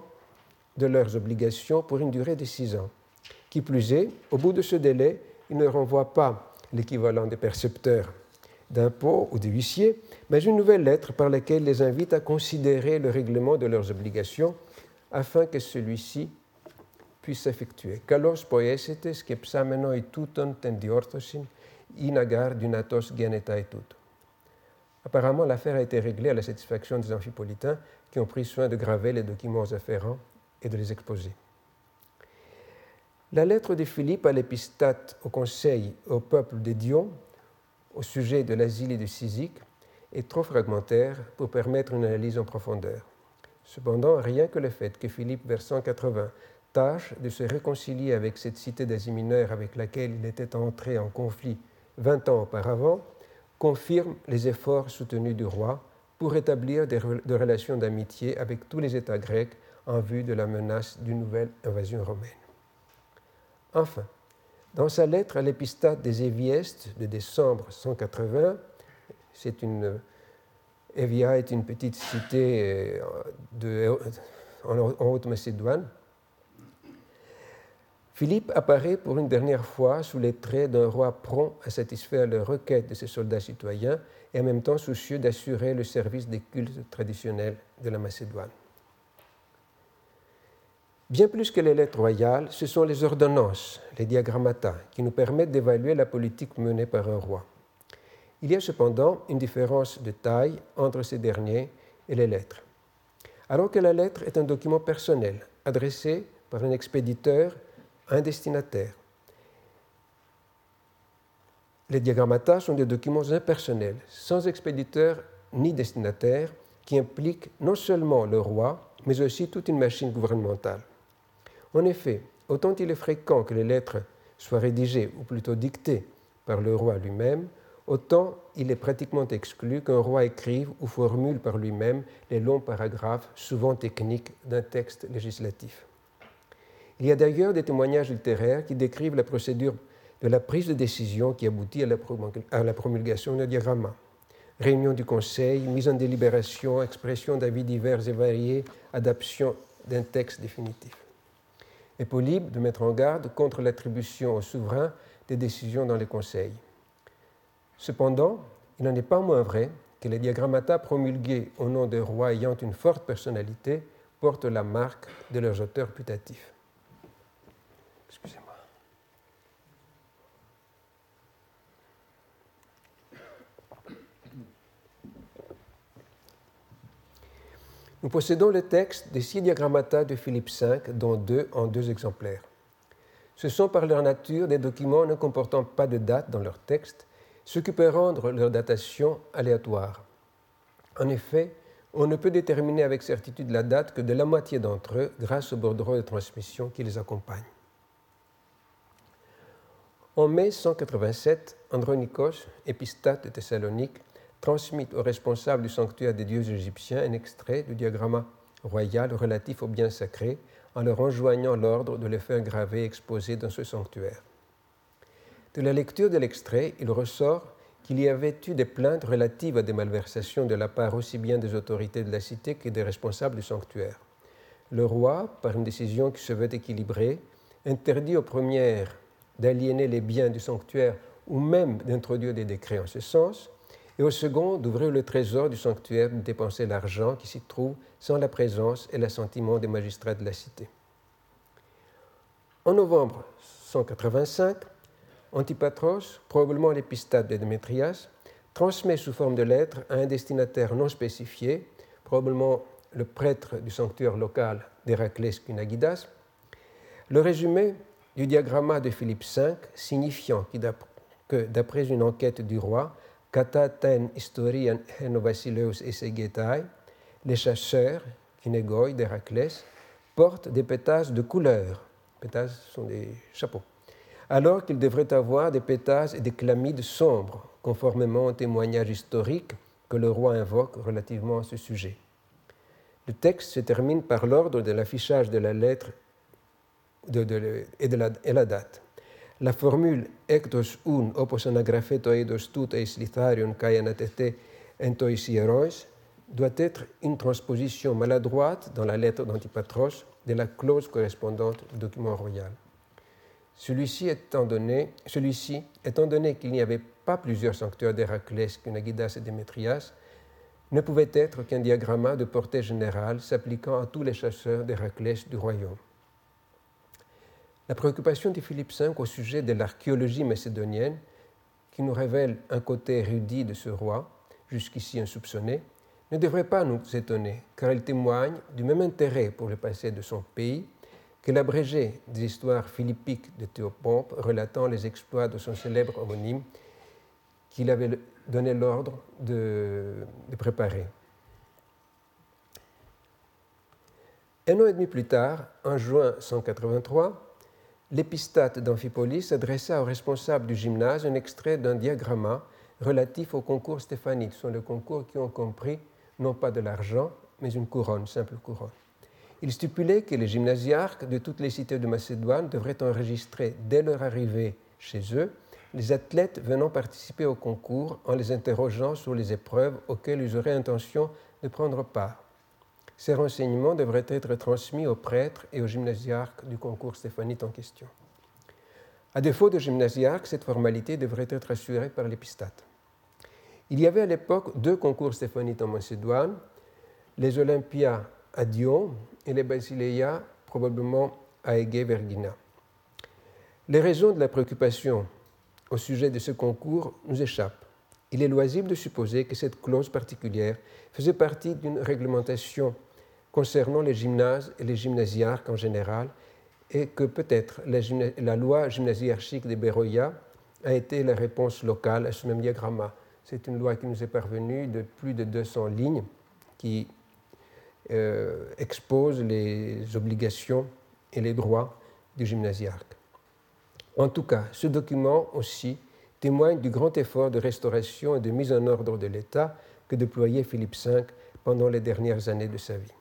de leurs obligations pour une durée de six ans. Qui plus est, au bout de ce délai, il ne renvoie pas l'équivalent des percepteurs d'impôts ou des huissiers, mais une nouvelle lettre par laquelle les invite à considérer le règlement de leurs obligations afin que celui-ci puisse s'effectuer. Diorthosin, inagar dunatos et tout. Apparemment, l'affaire a été réglée à la satisfaction des amphipolitains qui ont pris soin de graver les documents afférents et de les exposer. La lettre de Philippe à l'épistate au conseil au peuple de Dion au sujet de l'asile et du Cysique est trop fragmentaire pour permettre une analyse en profondeur. Cependant, rien que le fait que Philippe, vers 180, tâche de se réconcilier avec cette cité d'Asie mineure avec laquelle il était entré en conflit 20 ans auparavant, confirme les efforts soutenus du roi pour établir des, relations d'amitié avec tous les États grecs en vue de la menace d'une nouvelle invasion romaine. Enfin, dans sa lettre à l'épistate des Éviestes de décembre 180, c'est une, Evia est une petite cité euh, en Haute-Macédoine, Philippe apparaît pour une dernière fois sous les traits d'un roi prompt à satisfaire les requêtes de ses soldats citoyens et en même temps soucieux d'assurer le service des cultes traditionnels de la Macédoine. Bien plus que les lettres royales, ce sont les ordonnances, les diagrammata, qui nous permettent d'évaluer la politique menée par un roi. Il y a cependant une différence de taille entre ces derniers et les lettres. Alors que la lettre est un document personnel, adressé par un expéditeur un destinataire. Les diagrammata sont des documents impersonnels, sans expéditeur ni destinataire, qui impliquent non seulement le roi, mais aussi toute une machine gouvernementale. En effet, autant il est fréquent que les lettres soient rédigées, ou plutôt dictées, par le roi lui-même, autant il est pratiquement exclu qu'un roi écrive ou formule par lui-même les longs paragraphes, souvent techniques, d'un texte législatif. Il y a d'ailleurs des témoignages littéraires qui décrivent la procédure de la prise de décision qui aboutit à la promulgation d'un diagramma. Réunion du Conseil, mise en délibération, expression d'avis divers et variés, adaptation d'un texte définitif. Et Polybe de mettre en garde contre l'attribution au souverain des décisions dans les conseils. Cependant, il n'en est pas moins vrai que les diagrammata promulgués au nom des rois ayant une forte personnalité portent la marque de leurs auteurs putatifs. Nous possédons le texte des six diagrammata de Philippe V, dont deux en deux exemplaires. Ce sont par leur nature des documents ne comportant pas de date dans leur texte, ce qui peut rendre leur datation aléatoire. En effet, on ne peut déterminer avec certitude la date que de la moitié d'entre eux grâce au bordereau de transmission qui les accompagne. En mai 187, Andronikos, épistate de Thessalonique, transmit au responsable du sanctuaire des dieux égyptiens un extrait du diagramma royal relatif aux biens sacrés en leur enjoignant l'ordre de les faire graver et exposer dans ce sanctuaire. De la lecture de l'extrait, il ressort qu'il y avait eu des plaintes relatives à des malversations de la part aussi bien des autorités de la cité que des responsables du sanctuaire. Le roi, par une décision qui se veut équilibrée, interdit aux premières d'aliéner les biens du sanctuaire ou même d'introduire des décrets en ce sens, et au second d'ouvrir le trésor du sanctuaire de dépenser l'argent qui s'y trouve sans la présence et l'assentiment des magistrats de la cité. En novembre 185, Antipatros, probablement l'épistate de Démétrias, transmet sous forme de lettre à un destinataire non spécifié, probablement le prêtre du sanctuaire local d'Héraclès Cunagidas, le résumé du diagramma de Philippe V signifiant que d'après une enquête du roi, Kataten historian Henobasileus Esegetai, les chasseurs, Kinegoi d'Héraclès, portent des pétasses de couleur. Sont des chapeaux. Alors qu'ils devraient avoir des pétasses et des chlamydes sombres, conformément au témoignage historique que le roi invoque relativement à ce sujet. Le texte se termine par l'ordre de l'affichage de la lettre et, de la date. La formule un opos anagrapheto eidos tout eis litharion kai anatete entois hierois doit être une transposition maladroite dans la lettre d'Antipatros de la clause correspondante du document royal. Celui-ci étant donné, celui étant donné qu'il n'y avait pas plusieurs sanctuaires d'Héraclès, qu'Unagidas et Démétrias, ne pouvait être qu'un diagramma de portée générale s'appliquant à tous les chasseurs d'Héraclès du royaume. La préoccupation de Philippe V au sujet de l'archéologie macédonienne, qui nous révèle un côté érudit de ce roi, jusqu'ici insoupçonné, ne devrait pas nous étonner, car elle témoigne du même intérêt pour le passé de son pays que l'abrégé des histoires philippiques de Théopompe relatant les exploits de son célèbre homonyme qu'il avait donné l'ordre de, de, préparer. Un an et demi plus tard, en juin 183, l'épistate d'Amphipolis adressa au responsable du gymnase un extrait d'un diagramma relatif au concours stéphanique. Ce sont les concours qui ont compris non pas de l'argent, mais une couronne, simple couronne. Il stipulait que les gymnasiarques de toutes les cités de Macédoine devraient enregistrer dès leur arrivée chez eux les athlètes venant participer au concours en les interrogeant sur les épreuves auxquelles ils auraient intention de prendre part. Ces renseignements devraient être transmis aux prêtres et aux gymnasiarques du concours stéphanite en question. À défaut de gymnasiarques, cette formalité devrait être assurée par l'épistate. Il y avait à l'époque deux concours stéphanites en Macédoine, les Olympias à Dion et les Basileia probablement à Aigué Vergina. Les raisons de la préoccupation au sujet de ce concours nous échappent. Il est loisible de supposer que cette clause particulière faisait partie d'une réglementation concernant les gymnases et les gymnasiarques en général, et que peut-être la, loi gymnasiarchique de Beroya a été la réponse locale à ce même diagramma. C'est une loi qui nous est parvenue de plus de 200 lignes qui euh, expose les obligations et les droits du gymnasiarque. En tout cas, ce document aussi témoigne du grand effort de restauration et de mise en ordre de l'État que déployait Philippe V pendant les dernières années de sa vie.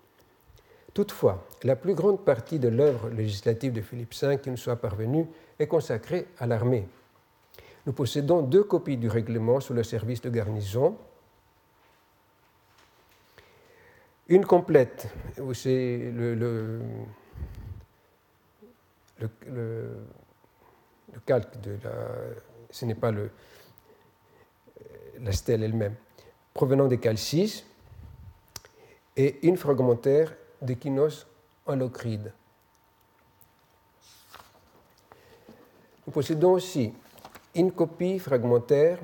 Toutefois, la plus grande partie de l'œuvre législative de Philippe V qui nous soit parvenue est consacrée à l'armée. Nous possédons deux copies du règlement sur le service de garnison. Une complète, c'est le, calque de la. Ce n'est pas la stèle elle-même, provenant des calcis, et une fragmentaire de Kinos en locride. Nous possédons aussi une copie fragmentaire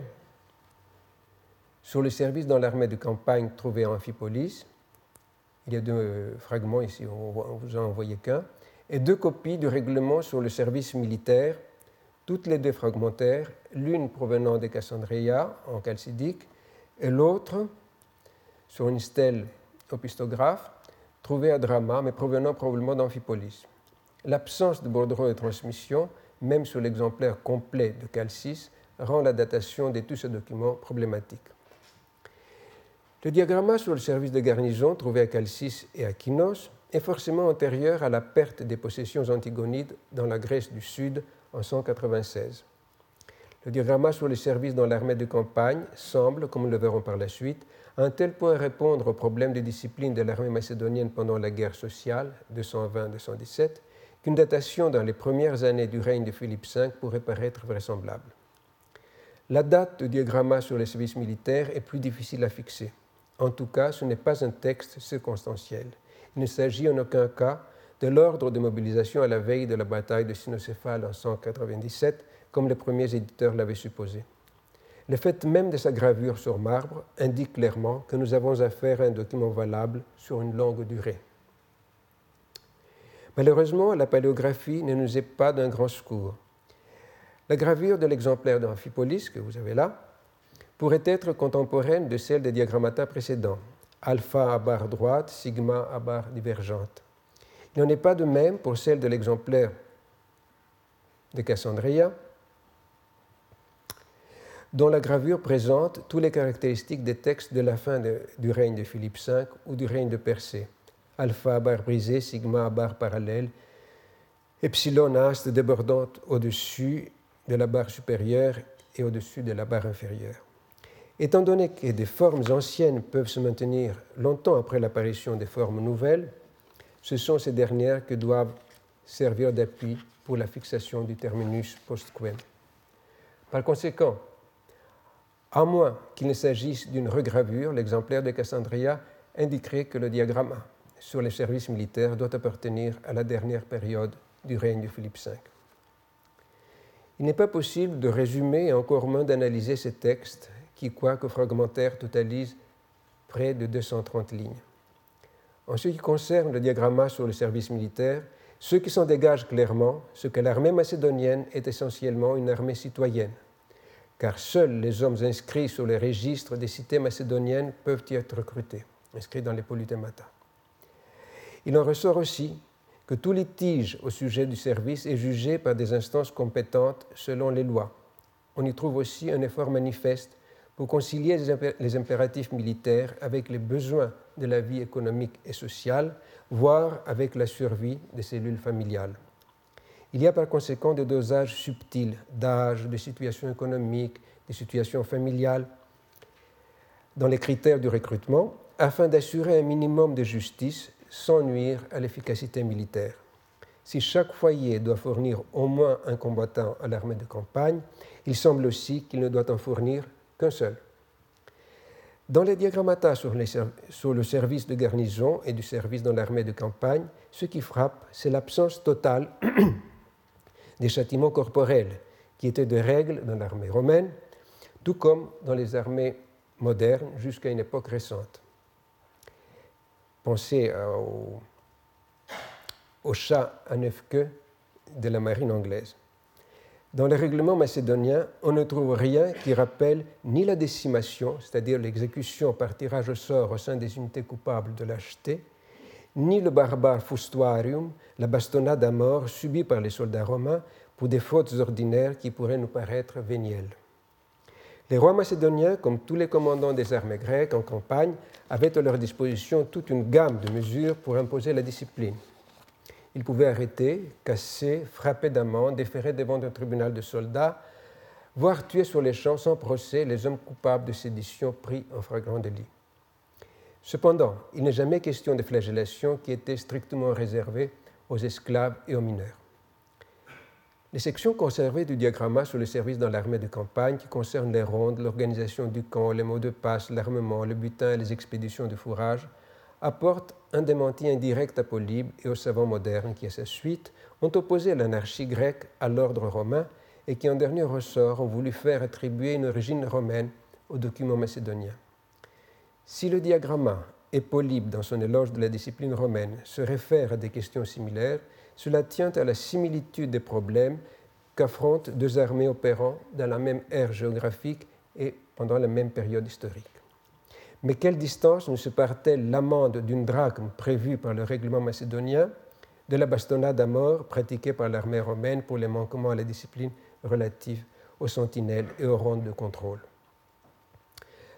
sur le service dans l'armée de campagne trouvée à Amphipolis. Il y a deux fragments ici, on vous en envoyé qu'un, et deux copies du règlement sur le service militaire, toutes les deux fragmentaires, l'une provenant de Cassandreia en calcidique et l'autre sur une stèle opistographe trouvée à Drama, mais provenant probablement d'Amphipolis. L'absence de bordereau de transmission même sur l'exemplaire complet de Calcis, rend la datation de tous ces documents problématique. Le diagramma sur le service de garnison trouvé à Calcis et à Kinos est forcément antérieur à la perte des possessions antigonides dans la Grèce du Sud en 196. Le diagramma sur le service dans l'armée de campagne semble, comme nous le verrons par la suite, à un tel point répondre aux problèmes de discipline de l'armée macédonienne pendant la guerre sociale 220-217 qu'une datation dans les premières années du règne de Philippe V pourrait paraître vraisemblable. La date du diagramma sur les services militaires est plus difficile à fixer. En tout cas, ce n'est pas un texte circonstanciel. Il ne s'agit en aucun cas de l'ordre de mobilisation à la veille de la bataille de Cynocéphale en 197, comme les premiers éditeurs l'avaient supposé. Le fait même de sa gravure sur marbre indique clairement que nous avons affaire à un document valable sur une longue durée. Malheureusement, la paléographie ne nous est pas d'un grand secours. La gravure de l'exemplaire d'Amphipolis, que vous avez là, pourrait être contemporaine de celle des diagrammata précédents, alpha à barre droite, sigma à barre divergente. Il n'en est pas de même pour celle de l'exemplaire de Cassandria, dont la gravure présente toutes les caractéristiques des textes de la fin du règne de Philippe V ou du règne de Persée alpha barre brisée, sigma barre parallèle, epsilon astre débordante au-dessus de la barre supérieure et au-dessus de la barre inférieure. Étant donné que des formes anciennes peuvent se maintenir longtemps après l'apparition des formes nouvelles, ce sont ces dernières que doivent servir d'appui pour la fixation du terminus postquem. Par conséquent, à moins qu'il ne s'agisse d'une regravure, l'exemplaire de Cassandria indiquerait que le diagramme sur les services militaires doit appartenir à la dernière période du règne de Philippe V. Il n'est pas possible de résumer et encore moins d'analyser ces textes qui, quoique fragmentaires, totalisent près de 230 lignes. En ce qui concerne le diagramma sur le service militaire, ce qui s'en dégage clairement, c'est que l'armée macédonienne est essentiellement une armée citoyenne, car seuls les hommes inscrits sur les registres des cités macédoniennes peuvent y être recrutés, inscrits dans les polytémata. Il en ressort aussi que tout litige au sujet du service est jugé par des instances compétentes selon les lois. On y trouve aussi un effort manifeste pour concilier les impératifs militaires avec les besoins de la vie économique et sociale, voire avec la survie des cellules familiales. Il y a par conséquent des dosages subtils d'âge, de situation économique, de situation familiale dans les critères du recrutement, afin d'assurer un minimum de justice sans nuire à l'efficacité militaire. Si chaque foyer doit fournir au moins un combattant à l'armée de campagne, il semble aussi qu'il ne doit en fournir qu'un seul. Dans les diagrammata sur, sur, le service de garnison et du service dans l'armée de campagne, ce qui frappe, c'est l'absence totale des châtiments corporels, qui étaient des règles dans l'armée romaine, tout comme dans les armées modernes jusqu'à une époque récente. Pensez au, au chat à neuf queues de la marine anglaise. Dans les règlements macédoniens, on ne trouve rien qui rappelle ni la décimation, c'est-à-dire l'exécution par tirage au sort au sein des unités coupables de lâcheté, ni le barbare fustuarium, la bastonnade à mort subie par les soldats romains pour des fautes ordinaires qui pourraient nous paraître vénielles. Les rois macédoniens, comme tous les commandants des armées grecques en campagne, avaient à leur disposition toute une gamme de mesures pour imposer la discipline. Ils pouvaient arrêter, casser, frapper d'amende, déférer devant un tribunal de soldats, voire tuer sur les champs sans procès les hommes coupables de sédition pris en flagrant délit. Cependant, il n'est jamais question de flagellation qui était strictement réservée aux esclaves et aux mineurs. Les sections conservées du diagramma sur le service dans l'armée de campagne, qui concernent les rondes, l'organisation du camp, les mots de passe, l'armement, le butin et les expéditions de fourrage, apportent un démenti indirect à Polybe et aux savants modernes qui, à sa suite, ont opposé l'anarchie grecque à l'ordre romain et qui, en dernier ressort, ont voulu faire attribuer une origine romaine aux documents macédoniens. Si le diagramma et Polybe, dans son éloge de la discipline romaine, se réfère à des questions similaires, cela tient à la similitude des problèmes qu'affrontent deux armées opérant dans la même ère géographique et pendant la même période historique. Mais quelle distance nous sépare-t-elle l'amende d'une drachme prévue par le règlement macédonien de la bastonnade à mort pratiquée par l'armée romaine pour les manquements à la discipline relative aux sentinelles et aux rondes de contrôle?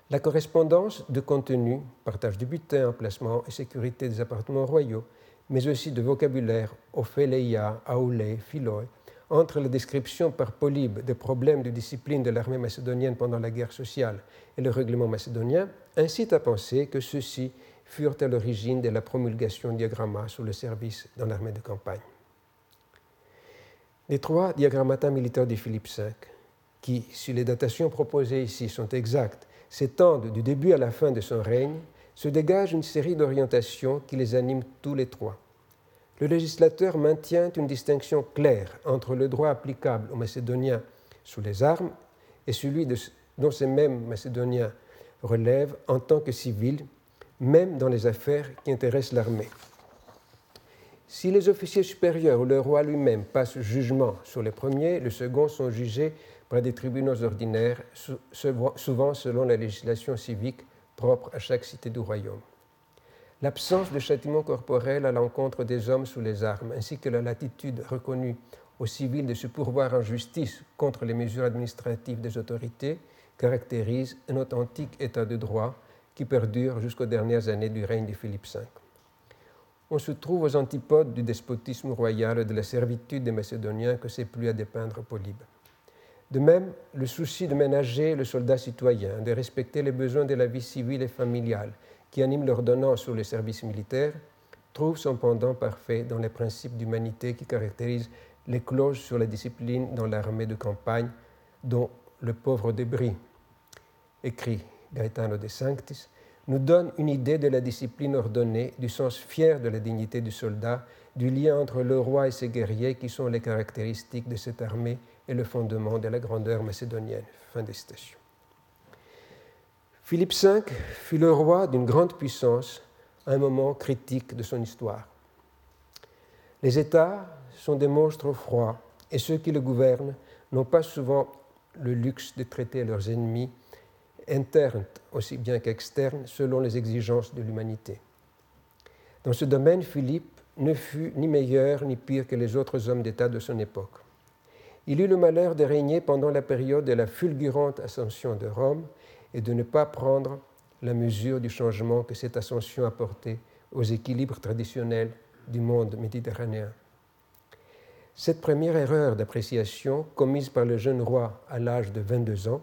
La correspondance de contenu, partage du butin, emplacement et sécurité des appartements royaux, mais aussi de vocabulaire, ophéléia, aoulé, philoi, entre la description par Polybe des problèmes de discipline de l'armée macédonienne pendant la guerre sociale et le règlement macédonien, incite à penser que ceux-ci furent à l'origine de la promulgation diagramma sous le service dans l'armée de campagne. Les trois diagrammata militaires de Philippe V, qui, si les datations proposées ici sont exactes, s'étendent du début à la fin de son règne, se dégage une série d'orientations qui les animent tous les trois. Le législateur maintient une distinction claire entre le droit applicable aux Macédoniens sous les armes et celui dont ces mêmes Macédoniens relèvent en tant que civils, même dans les affaires qui intéressent l'armée. Si les officiers supérieurs ou le roi lui-même passent jugement sur les premiers, les seconds sont jugés par des tribunaux ordinaires, souvent selon la législation civique propre à chaque cité du royaume. L'absence de châtiment corporel à l'encontre des hommes sous les armes, ainsi que la latitude reconnue aux civils de se pourvoir en justice contre les mesures administratives des autorités, caractérisent un authentique état de droit qui perdure jusqu'aux dernières années du règne de Philippe V. On se trouve aux antipodes du despotisme royal et de la servitude des Macédoniens que c'est plus à dépeindre Polybe. De même, le souci de ménager le soldat citoyen, de respecter les besoins de la vie civile et familiale qui anime l'ordonnance sur le service militaire, trouve son pendant parfait dans les principes d'humanité qui caractérisent les clauses sur la discipline dans l'armée de campagne, dont le pauvre débris, écrit Gaetano de Sanctis, nous donne une idée de la discipline ordonnée, du sens fier de la dignité du soldat, du lien entre le roi et ses guerriers qui sont les caractéristiques de cette armée et le fondement de la grandeur macédonienne. Fin des citations. Philippe V fut le roi d'une grande puissance à un moment critique de son histoire. Les États sont des monstres froids et ceux qui le gouvernent n'ont pas souvent le luxe de traiter leurs ennemis internes aussi bien qu'externes selon les exigences de l'humanité. Dans ce domaine, Philippe ne fut ni meilleur ni pire que les autres hommes d'État de son époque. Il eut le malheur de régner pendant la période de la fulgurante ascension de Rome et de ne pas prendre la mesure du changement que cette ascension apportait aux équilibres traditionnels du monde méditerranéen. Cette première erreur d'appréciation, commise par le jeune roi à l'âge de 22 ans,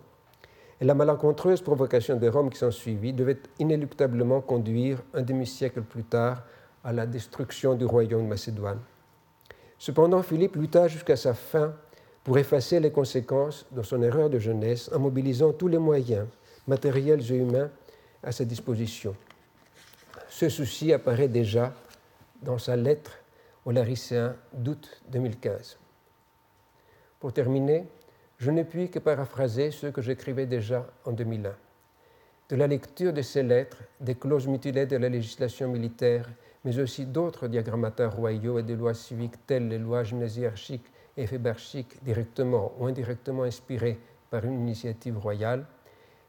et la malencontreuse provocation de Rome qui s'ensuivit devait inéluctablement conduire un demi-siècle plus tard à la destruction du royaume de Macédoine. Cependant, Philippe lutta jusqu'à sa fin pour effacer les conséquences de son erreur de jeunesse en mobilisant tous les moyens, matériels et humains, à sa disposition. Ce souci apparaît déjà dans sa lettre aux Larisséens d'août 2015. Pour terminer, je ne puis que paraphraser ce que j'écrivais déjà en 2001. De la lecture de ces lettres, des clauses mutilées de la législation militaire, mais aussi d'autres diagrammateurs royaux et des lois civiques telles les lois gymnasiarchiques effet barchique directement ou indirectement inspiré par une initiative royale,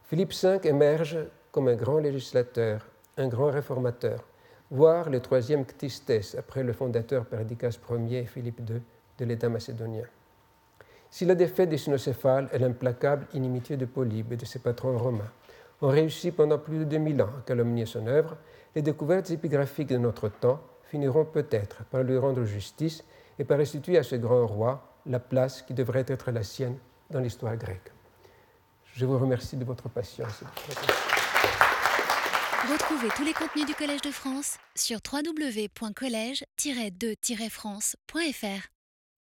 Philippe V émerge comme un grand législateur, un grand réformateur, voire le troisième ctistes après le fondateur Perdicas Ier Philippe II de l'État macédonien. Si la défaite des synocéphales et l'implacable inimitié de Polybe et de ses patrons romains ont réussi pendant plus de 2000 ans à calomnier son œuvre, les découvertes épigraphiques de notre temps finiront peut-être par lui rendre justice et par restituer à ce grand roi la place qui devrait être la sienne dans l'histoire grecque. Je vous remercie de votre patience. Retrouvez tous les contenus du Collège de France sur www.colège-2-france.fr.